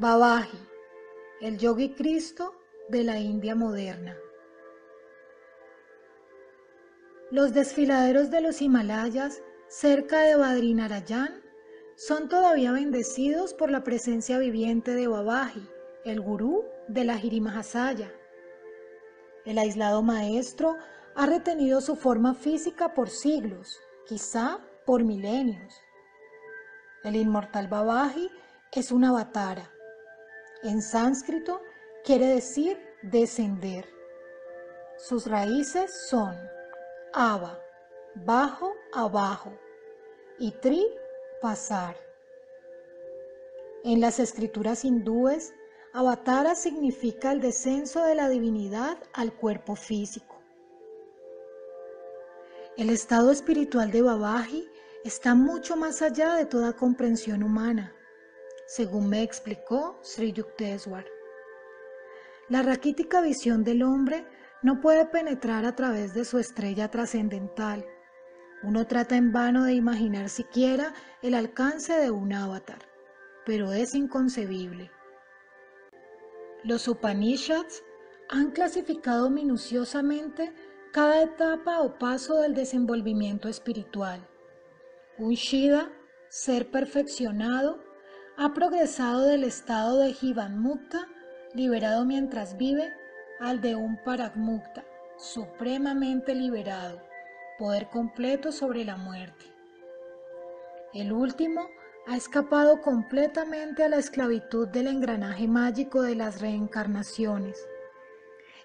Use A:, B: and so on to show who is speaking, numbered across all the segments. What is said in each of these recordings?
A: Babaji, el yogi Cristo de la India moderna. Los desfiladeros de los Himalayas, cerca de Badrinarayan, son todavía bendecidos por la presencia viviente de Babaji, el gurú de la Hirimahasaya. El aislado maestro ha retenido su forma física por siglos, quizá por milenios. El inmortal Babaji es una avatara. En sánscrito quiere decir descender. Sus raíces son Ava, bajo, abajo, y Tri, pasar. En las escrituras hindúes, Avatara significa el descenso de la divinidad al cuerpo físico. El estado espiritual de Babaji está mucho más allá de toda comprensión humana, según me explicó Sri Yukteswar. La raquítica visión del hombre no puede penetrar a través de su estrella trascendental. Uno trata en vano de imaginar siquiera el alcance de un avatar, pero es inconcebible. Los Upanishads han clasificado minuciosamente cada etapa o paso del desenvolvimiento espiritual. Un Shida, ser perfeccionado, ha progresado del estado de Jivan Mukta, liberado mientras vive, al de un Paragmukta, supremamente liberado, poder completo sobre la muerte. El último ha escapado completamente a la esclavitud del engranaje mágico de las reencarnaciones.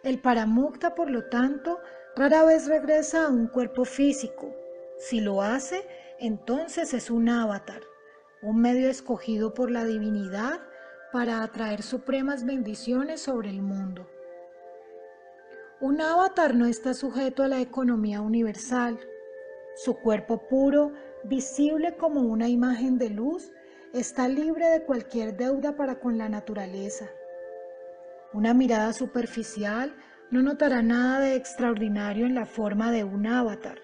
A: El Paramukta, por lo tanto, rara vez regresa a un cuerpo físico. Si lo hace, entonces es un avatar, un medio escogido por la divinidad para atraer supremas bendiciones sobre el mundo. Un avatar no está sujeto a la economía universal. Su cuerpo puro, visible como una imagen de luz, está libre de cualquier deuda para con la naturaleza. Una mirada superficial no notará nada de extraordinario en la forma de un avatar,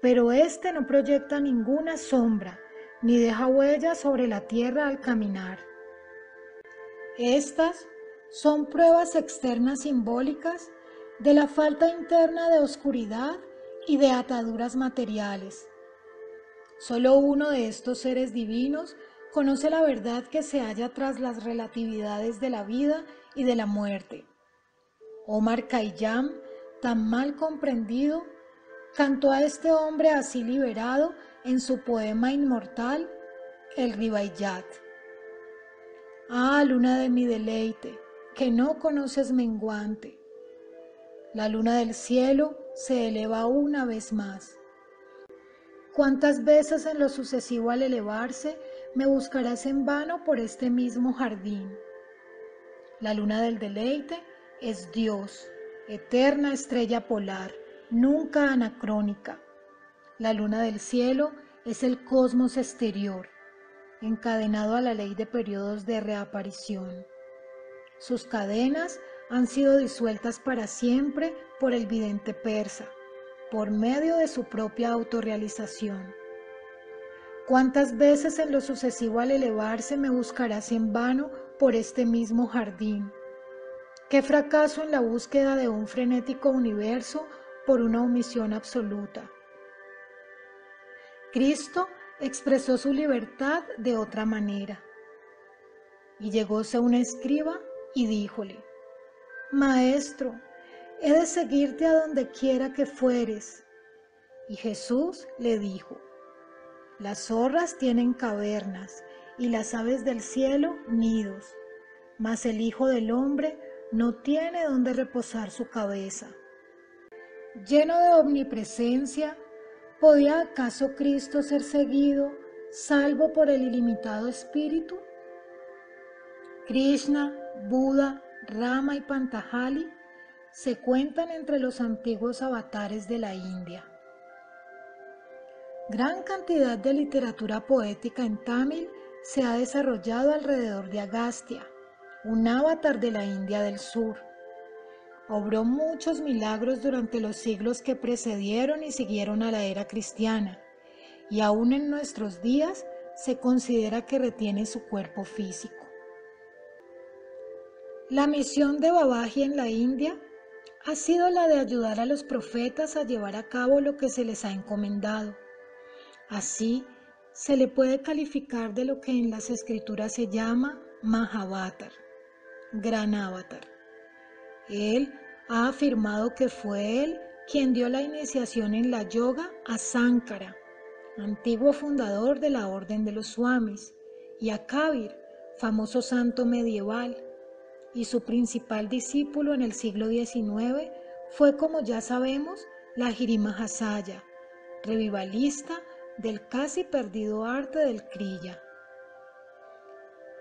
A: pero éste no proyecta ninguna sombra ni deja huella sobre la tierra al caminar. Estas son pruebas externas simbólicas de la falta interna de oscuridad y de ataduras materiales. Solo uno de estos seres divinos conoce la verdad que se halla tras las relatividades de la vida y de la muerte. Omar Khayyam, tan mal comprendido, cantó a este hombre así liberado en su poema inmortal, El Ribayat. Ah, luna de mi deleite, que no conoces menguante la luna del cielo se eleva una vez más. ¿Cuántas veces en lo sucesivo al elevarse me buscarás en vano por este mismo jardín? La luna del deleite es Dios, eterna estrella polar, nunca anacrónica. La luna del cielo es el cosmos exterior, encadenado a la ley de periodos de reaparición. Sus cadenas han sido disueltas para siempre por el vidente persa, por medio de su propia autorrealización. ¿Cuántas veces en lo sucesivo al elevarse me buscarás en vano por este mismo jardín? ¿Qué fracaso en la búsqueda de un frenético universo por una omisión absoluta? Cristo expresó su libertad de otra manera. Y llegóse un escriba y díjole, Maestro, he de seguirte a donde quiera que fueres. Y Jesús le dijo, las zorras tienen cavernas y las aves del cielo nidos, mas el Hijo del Hombre no tiene donde reposar su cabeza. Lleno de omnipresencia, ¿podía acaso Cristo ser seguido salvo por el ilimitado Espíritu? Krishna, Buda, Rama y Pantajali se cuentan entre los antiguos avatares de la India. Gran cantidad de literatura poética en tamil se ha desarrollado alrededor de Agastya, un avatar de la India del Sur. Obró muchos milagros durante los siglos que precedieron y siguieron a la era cristiana, y aún en nuestros días se considera que retiene su cuerpo físico. La misión de Babaji en la India ha sido la de ayudar a los profetas a llevar a cabo lo que se les ha encomendado. Así, se le puede calificar de lo que en las escrituras se llama Mahavatar, gran avatar. Él ha afirmado que fue él quien dio la iniciación en la yoga a Sankara, antiguo fundador de la Orden de los Swamis, y a Kabir, famoso santo medieval, y su principal discípulo en el siglo XIX fue, como ya sabemos, la Hasaya, revivalista del casi perdido arte del Kriya.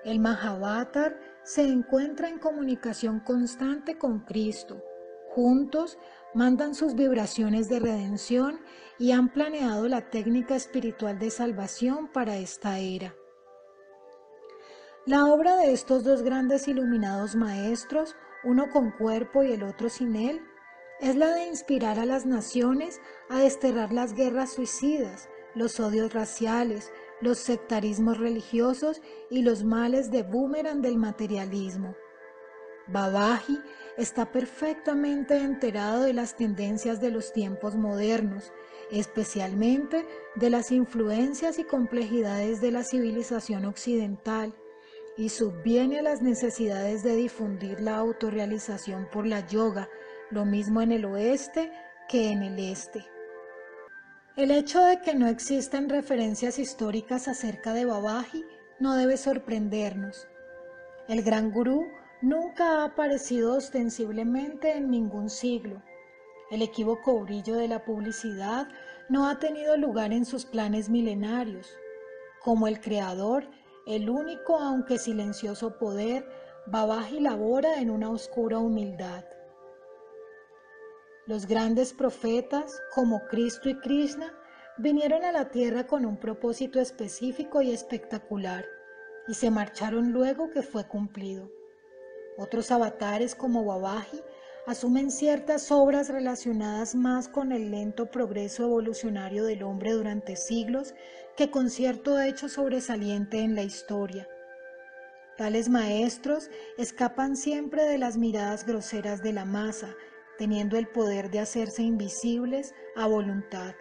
A: El Mahavatar se encuentra en comunicación constante con Cristo. Juntos mandan sus vibraciones de redención y han planeado la técnica espiritual de salvación para esta era. La obra de estos dos grandes iluminados maestros, uno con cuerpo y el otro sin él, es la de inspirar a las naciones a desterrar las guerras suicidas, los odios raciales, los sectarismos religiosos y los males de boomerang del materialismo. Babaji está perfectamente enterado de las tendencias de los tiempos modernos, especialmente de las influencias y complejidades de la civilización occidental y subviene a las necesidades de difundir la autorrealización por la yoga, lo mismo en el oeste que en el este. El hecho de que no existen referencias históricas acerca de Babaji no debe sorprendernos. El gran gurú nunca ha aparecido ostensiblemente en ningún siglo. El equívoco brillo de la publicidad no ha tenido lugar en sus planes milenarios. Como el creador, el único aunque silencioso poder, Babaji labora en una oscura humildad. Los grandes profetas, como Cristo y Krishna, vinieron a la tierra con un propósito específico y espectacular, y se marcharon luego que fue cumplido. Otros avatares como Babaji asumen ciertas obras relacionadas más con el lento progreso evolucionario del hombre durante siglos que con cierto hecho sobresaliente en la historia. Tales maestros escapan siempre de las miradas groseras de la masa, teniendo el poder de hacerse invisibles a voluntad.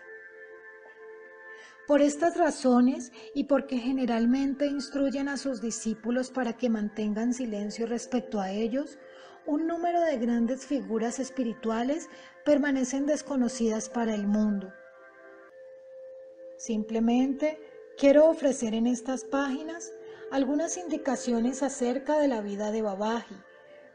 A: Por estas razones y porque generalmente instruyen a sus discípulos para que mantengan silencio respecto a ellos, un número de grandes figuras espirituales permanecen desconocidas para el mundo. Simplemente quiero ofrecer en estas páginas algunas indicaciones acerca de la vida de Babaji,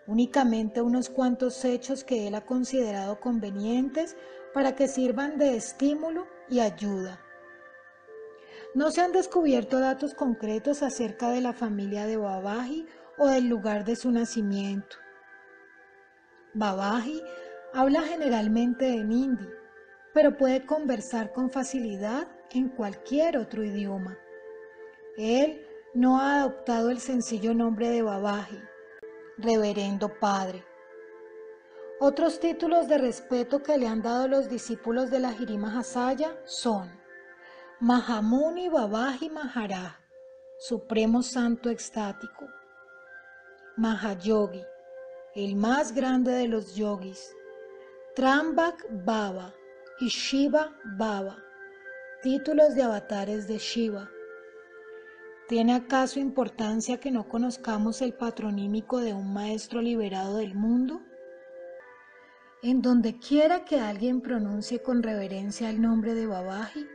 A: únicamente unos cuantos hechos que él ha considerado convenientes para que sirvan de estímulo y ayuda. No se han descubierto datos concretos acerca de la familia de Babaji o del lugar de su nacimiento. Babaji habla generalmente en hindi, pero puede conversar con facilidad en cualquier otro idioma. Él no ha adoptado el sencillo nombre de Babaji, Reverendo Padre. Otros títulos de respeto que le han dado los discípulos de la Jirima Hasaya son Mahamuni Babaji Maharaj, Supremo Santo Extático, Mahayogi, el más grande de los yogis, Trambak Baba y Shiva Baba, títulos de avatares de Shiva. ¿Tiene acaso importancia que no conozcamos el patronímico de un maestro liberado del mundo? En donde quiera que alguien pronuncie con reverencia el nombre de Babaji,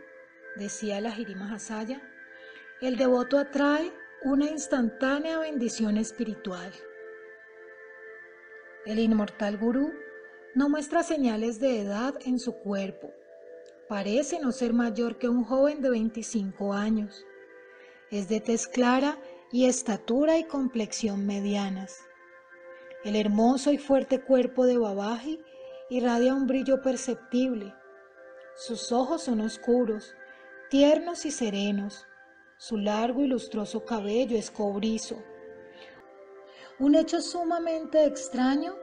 A: decía la Jirima Hasaya, el devoto atrae una instantánea bendición espiritual. El inmortal gurú no muestra señales de edad en su cuerpo. Parece no ser mayor que un joven de 25 años. Es de tez clara y estatura y complexión medianas. El hermoso y fuerte cuerpo de Babaji irradia un brillo perceptible. Sus ojos son oscuros, tiernos y serenos. Su largo y lustroso cabello es cobrizo un hecho sumamente extraño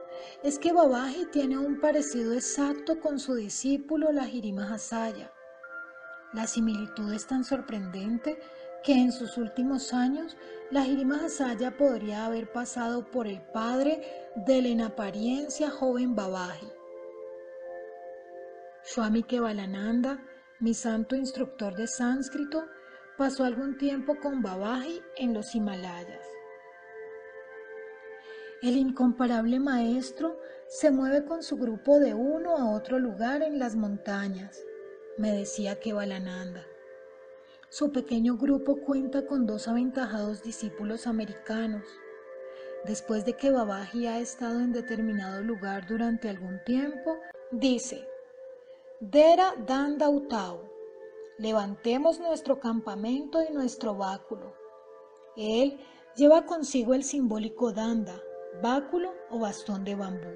A: es que Babaji tiene un parecido exacto con su discípulo la Jirima Hasaya. La similitud es tan sorprendente que en sus últimos años la Hasaya podría haber pasado por el padre del en apariencia joven Babaji. Swami Kevalananda, mi santo instructor de sánscrito, pasó algún tiempo con Babaji en los Himalayas. El incomparable maestro se mueve con su grupo de uno a otro lugar en las montañas, me decía Kevalananda. Su pequeño grupo cuenta con dos aventajados discípulos americanos. Después de que Babaji ha estado en determinado lugar durante algún tiempo, dice, Dera Danda Utau, levantemos nuestro campamento y nuestro báculo. Él lleva consigo el simbólico Danda, báculo o bastón de bambú.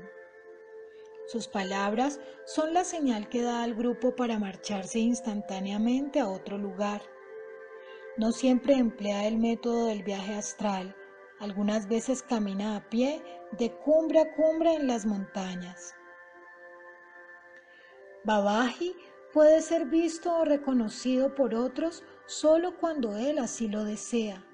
A: Sus palabras son la señal que da al grupo para marcharse instantáneamente a otro lugar. No siempre emplea el método del viaje astral, algunas veces camina a pie de cumbre a cumbre en las montañas. Babaji puede ser visto o reconocido por otros solo cuando él así lo desea.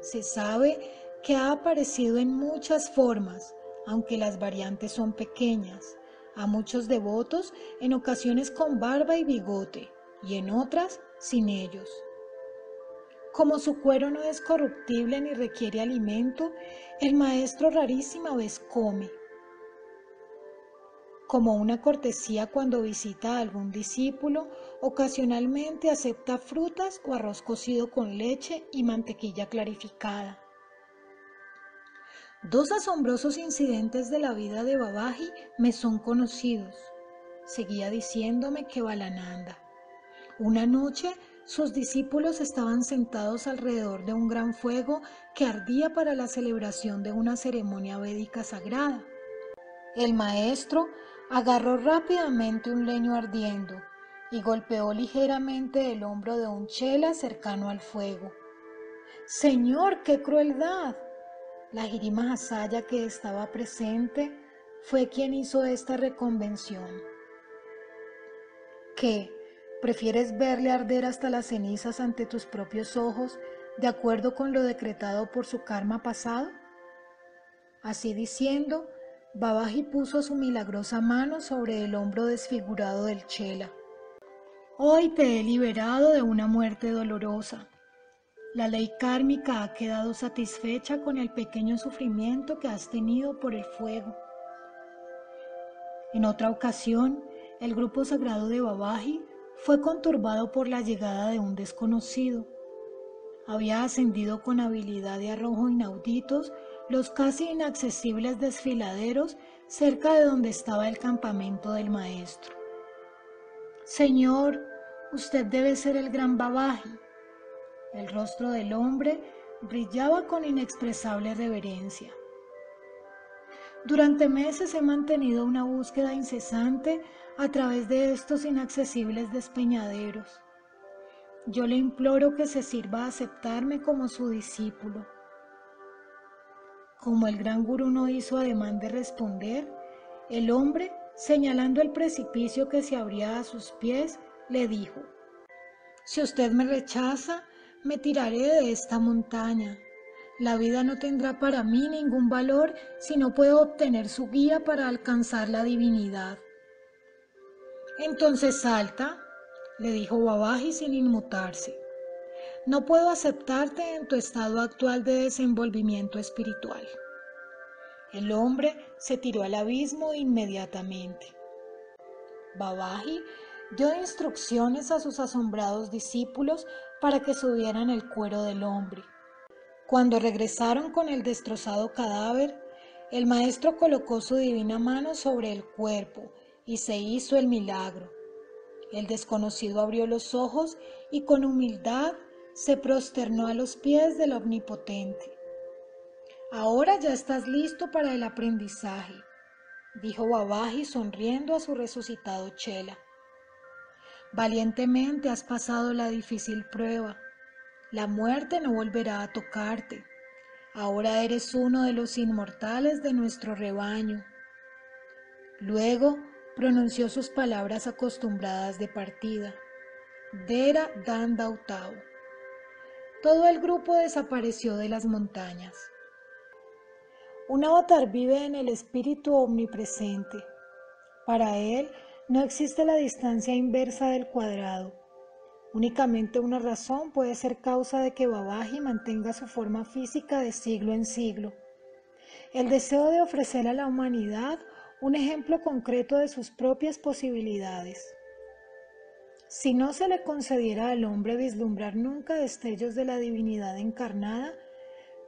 A: Se sabe que ha aparecido en muchas formas, aunque las variantes son pequeñas, a muchos devotos en ocasiones con barba y bigote y en otras sin ellos. Como su cuero no es corruptible ni requiere alimento, el maestro rarísima vez come. Como una cortesía cuando visita a algún discípulo, ocasionalmente acepta frutas o arroz cocido con leche y mantequilla clarificada. Dos asombrosos incidentes de la vida de Babaji me son conocidos. Seguía diciéndome que Balananda. Una noche sus discípulos estaban sentados alrededor de un gran fuego que ardía para la celebración de una ceremonia védica sagrada. El maestro agarró rápidamente un leño ardiendo y golpeó ligeramente el hombro de un chela cercano al fuego. Señor, qué crueldad, la Jirima Hasaya que estaba presente fue quien hizo esta reconvención. ¿Qué? ¿Prefieres verle arder hasta las cenizas ante tus propios ojos de acuerdo con lo decretado por su karma pasado? Así diciendo, Babaji puso su milagrosa mano sobre el hombro desfigurado del Chela. Hoy te he liberado de una muerte dolorosa. La ley kármica ha quedado satisfecha con el pequeño sufrimiento que has tenido por el fuego. En otra ocasión, el grupo sagrado de Babaji fue conturbado por la llegada de un desconocido. Había ascendido con habilidad de arrojo inauditos los casi inaccesibles desfiladeros cerca de donde estaba el campamento del maestro. Señor, usted debe ser el gran Babaji. El rostro del hombre brillaba con inexpresable reverencia. Durante meses he mantenido una búsqueda incesante a través de estos inaccesibles despeñaderos. Yo le imploro que se sirva a aceptarme como su discípulo. Como el gran gurú no hizo ademán de responder, el hombre, señalando el precipicio que se abría a sus pies, le dijo, Si usted me rechaza, me tiraré de esta montaña. La vida no tendrá para mí ningún valor si no puedo obtener su guía para alcanzar la divinidad. Entonces salta, le dijo Babaji sin inmutarse. No puedo aceptarte en tu estado actual de desenvolvimiento espiritual. El hombre se tiró al abismo inmediatamente. Babaji dio instrucciones a sus asombrados discípulos para que subieran el cuero del hombre. Cuando regresaron con el destrozado cadáver, el maestro colocó su divina mano sobre el cuerpo y se hizo el milagro. El desconocido abrió los ojos y con humildad se prosternó a los pies del Omnipotente. Ahora ya estás listo para el aprendizaje, dijo Babaji sonriendo a su resucitado Chela. Valientemente has pasado la difícil prueba. La muerte no volverá a tocarte. Ahora eres uno de los inmortales de nuestro rebaño. Luego pronunció sus palabras acostumbradas de partida. Dera Dandautau. todo el grupo desapareció de las montañas. Un avatar vive en el espíritu omnipresente. Para él no existe la distancia inversa del cuadrado. Únicamente una razón puede ser causa de que Babaji mantenga su forma física de siglo en siglo. El deseo de ofrecer a la humanidad un ejemplo concreto de sus propias posibilidades. Si no se le concediera al hombre vislumbrar nunca destellos de la divinidad encarnada,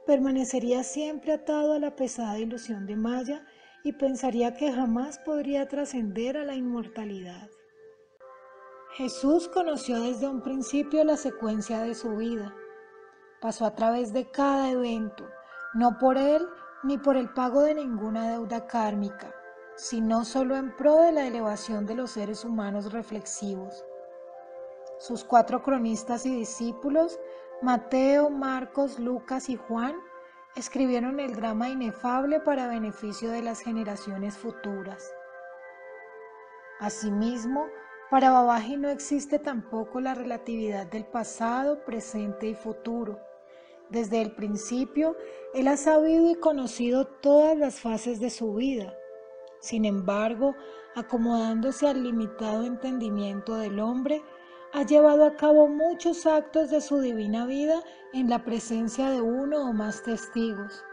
A: permanecería siempre atado a la pesada ilusión de Maya y pensaría que jamás podría trascender a la inmortalidad. Jesús conoció desde un principio la secuencia de su vida. Pasó a través de cada evento, no por él ni por el pago de ninguna deuda kármica, sino solo en pro de la elevación de los seres humanos reflexivos. Sus cuatro cronistas y discípulos, Mateo, Marcos, Lucas y Juan, escribieron el drama inefable para beneficio de las generaciones futuras. Asimismo, para Babaji no existe tampoco la relatividad del pasado, presente y futuro. Desde el principio, él ha sabido y conocido todas las fases de su vida. Sin embargo, acomodándose al limitado entendimiento del hombre, ha llevado a cabo muchos actos de su divina vida en la presencia de uno o más testigos.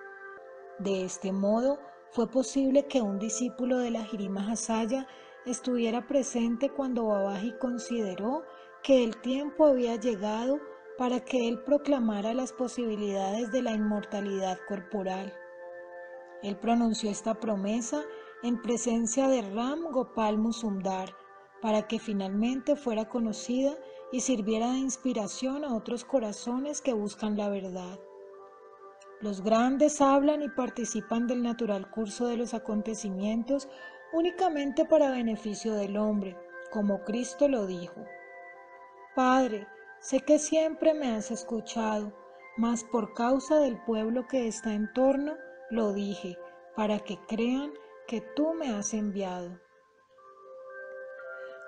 A: De este modo, fue posible que un discípulo de la Jirima Hasaya estuviera presente cuando Babaji consideró que el tiempo había llegado para que él proclamara las posibilidades de la inmortalidad corporal. Él pronunció esta promesa en presencia de Ram Gopal Musumdar, para que finalmente fuera conocida y sirviera de inspiración a otros corazones que buscan la verdad. Los grandes hablan y participan del natural curso de los acontecimientos únicamente para beneficio del hombre, como Cristo lo dijo. Padre, sé que siempre me has escuchado, mas por causa del pueblo que está en torno, lo dije, para que crean que tú me has enviado.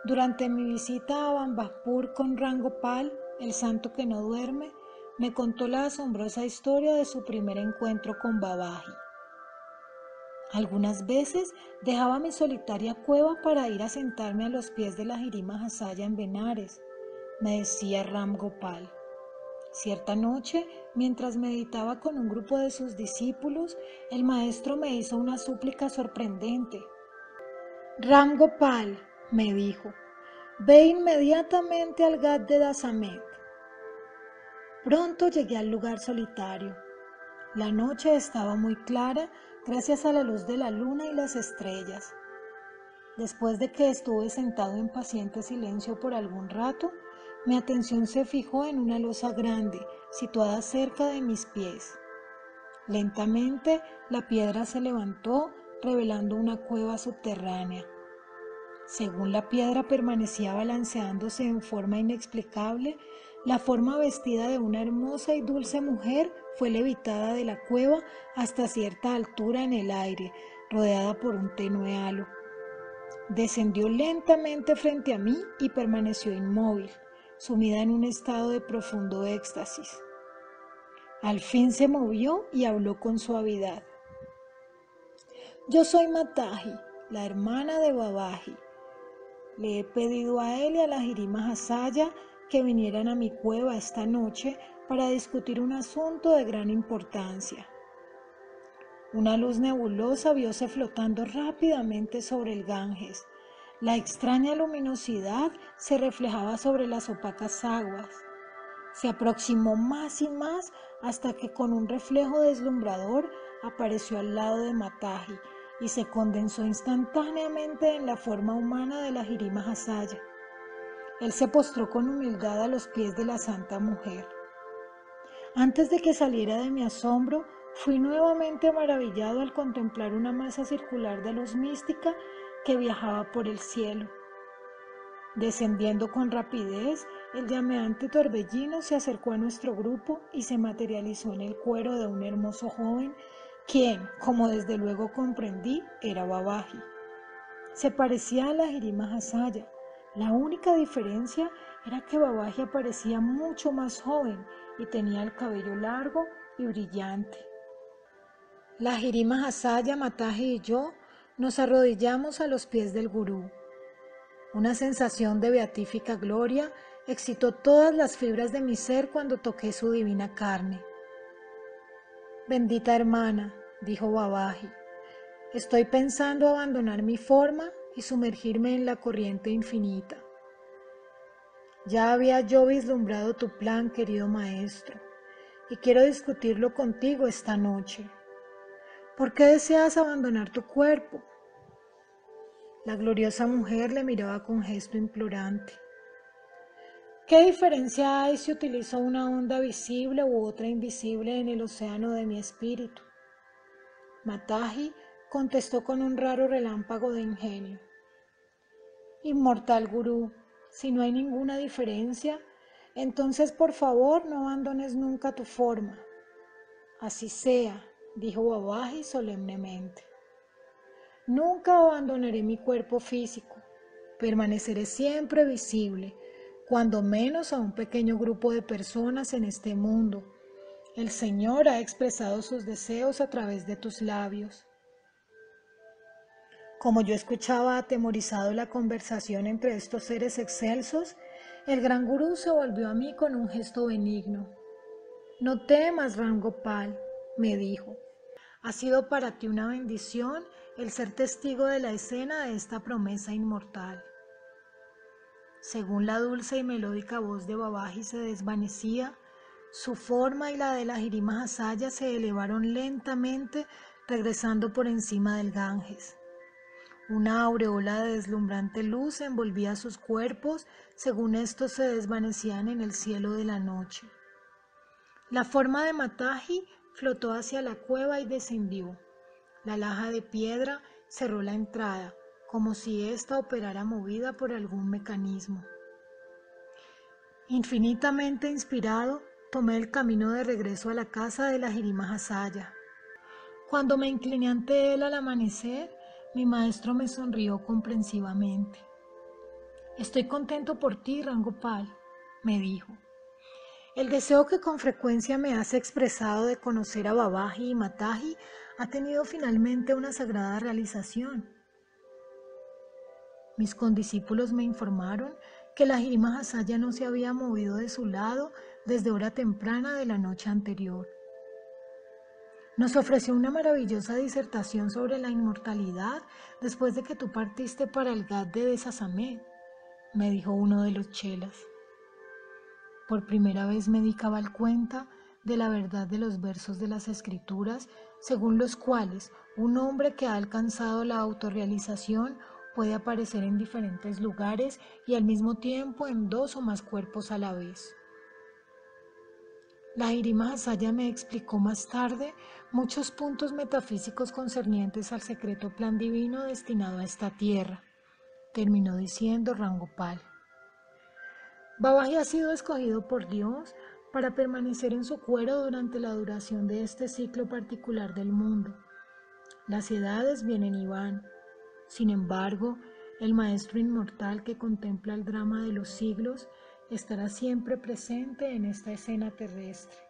A: Durante mi visita a Bambapur con Rangopal, el santo que no duerme, me contó la asombrosa historia de su primer encuentro con Babaji. Algunas veces dejaba mi solitaria cueva para ir a sentarme a los pies de la Jirima Hasaya en Benares, me decía Ram Gopal. Cierta noche, mientras meditaba con un grupo de sus discípulos, el maestro me hizo una súplica sorprendente. Ram Gopal, me dijo, ve inmediatamente al Gat de Dasamet. Pronto llegué al lugar solitario. La noche estaba muy clara gracias a la luz de la luna y las estrellas. Después de que estuve sentado en paciente silencio por algún rato, mi atención se fijó en una losa grande situada cerca de mis pies. Lentamente la piedra se levantó revelando una cueva subterránea. Según la piedra permanecía balanceándose en forma inexplicable, la forma vestida de una hermosa y dulce mujer fue levitada de la cueva hasta cierta altura en el aire, rodeada por un tenue halo. Descendió lentamente frente a mí y permaneció inmóvil, sumida en un estado de profundo éxtasis. Al fin se movió y habló con suavidad. Yo soy Mataji, la hermana de Babaji. Le he pedido a él y a la Jirima Hasaya vinieran a mi cueva esta noche para discutir un asunto de gran importancia. Una luz nebulosa vióse flotando rápidamente sobre el Ganges. La extraña luminosidad se reflejaba sobre las opacas aguas. Se aproximó más y más hasta que con un reflejo deslumbrador apareció al lado de Mataji y se condensó instantáneamente en la forma humana de la Jirima Hasaya. Él se postró con humildad a los pies de la santa mujer. Antes de que saliera de mi asombro, fui nuevamente maravillado al contemplar una masa circular de luz mística que viajaba por el cielo. Descendiendo con rapidez, el llameante torbellino se acercó a nuestro grupo y se materializó en el cuero de un hermoso joven quien, como desde luego comprendí, era Babaji. Se parecía a la Jirima Hasaya, La única diferencia era que Babaji parecía mucho más joven y tenía el cabello largo y brillante. La Jirima Hasaya, Mataji y yo nos arrodillamos a los pies del gurú. Una sensación de beatífica gloria excitó todas las fibras de mi ser cuando toqué su divina carne. Bendita hermana, dijo Babaji, estoy pensando abandonar mi forma y sumergirme en la corriente infinita. Ya había yo vislumbrado tu plan, querido maestro, y quiero discutirlo contigo esta noche. ¿Por qué deseas abandonar tu cuerpo? La gloriosa mujer le miraba con gesto implorante. ¿Qué diferencia hay si utilizo una onda visible u otra invisible en el océano de mi espíritu? Mataji contestó con un raro relámpago de ingenio. Inmortal gurú, si no hay ninguna diferencia, entonces por favor no abandones nunca tu forma. Así sea, dijo Babaji solemnemente. Nunca abandonaré mi cuerpo físico, permaneceré siempre visible cuando menos a un pequeño grupo de personas en este mundo. El Señor ha expresado sus deseos a través de tus labios. Como yo escuchaba atemorizado la conversación entre estos seres excelsos, el gran gurú se volvió a mí con un gesto benigno. No temas, Rangopal, me dijo. Ha sido para ti una bendición el ser testigo de la escena de esta promesa inmortal. Según la dulce y melódica voz de Babaji se desvanecía, su forma y la de la Jirima se elevaron lentamente, regresando por encima del Ganges. Una aureola de deslumbrante luz envolvía sus cuerpos según estos se desvanecían en el cielo de la noche. La forma de Mataji flotó hacia la cueva y descendió. La laja de piedra cerró la entrada, como si ésta operara movida por algún mecanismo. Infinitamente inspirado, tomé el camino de regreso a la casa de la Jirima Hasaya. Cuando me incliné ante él al amanecer, mi maestro me sonrió comprensivamente. Estoy contento por ti, Rangopal, me dijo. El deseo que con frecuencia me has expresado de conocer a Babaji y Mataji ha tenido finalmente una sagrada realización. Mis condiscípulos me informaron que la Jirima Hasaya no se había movido de su lado desde hora temprana de la noche anterior. Nos ofreció una maravillosa disertación sobre la inmortalidad después de que tú partiste para el Gad de Desasamé, me dijo uno de los chelas. Por primera vez me di cabal cuenta de la verdad de los versos de las escrituras, según los cuales un hombre que ha alcanzado la autorrealización puede aparecer en diferentes lugares y al mismo tiempo en dos o más cuerpos a la vez. La Irima Hasaya me explicó más tarde muchos puntos metafísicos concernientes al secreto plan divino destinado a esta tierra, terminó diciendo Rangopal. Babaji ha sido escogido por Dios para permanecer en su cuero durante la duración de este ciclo particular del mundo. Las edades vienen y van, sin embargo, el Maestro inmortal que contempla el drama de los siglos estará siempre presente en esta escena terrestre.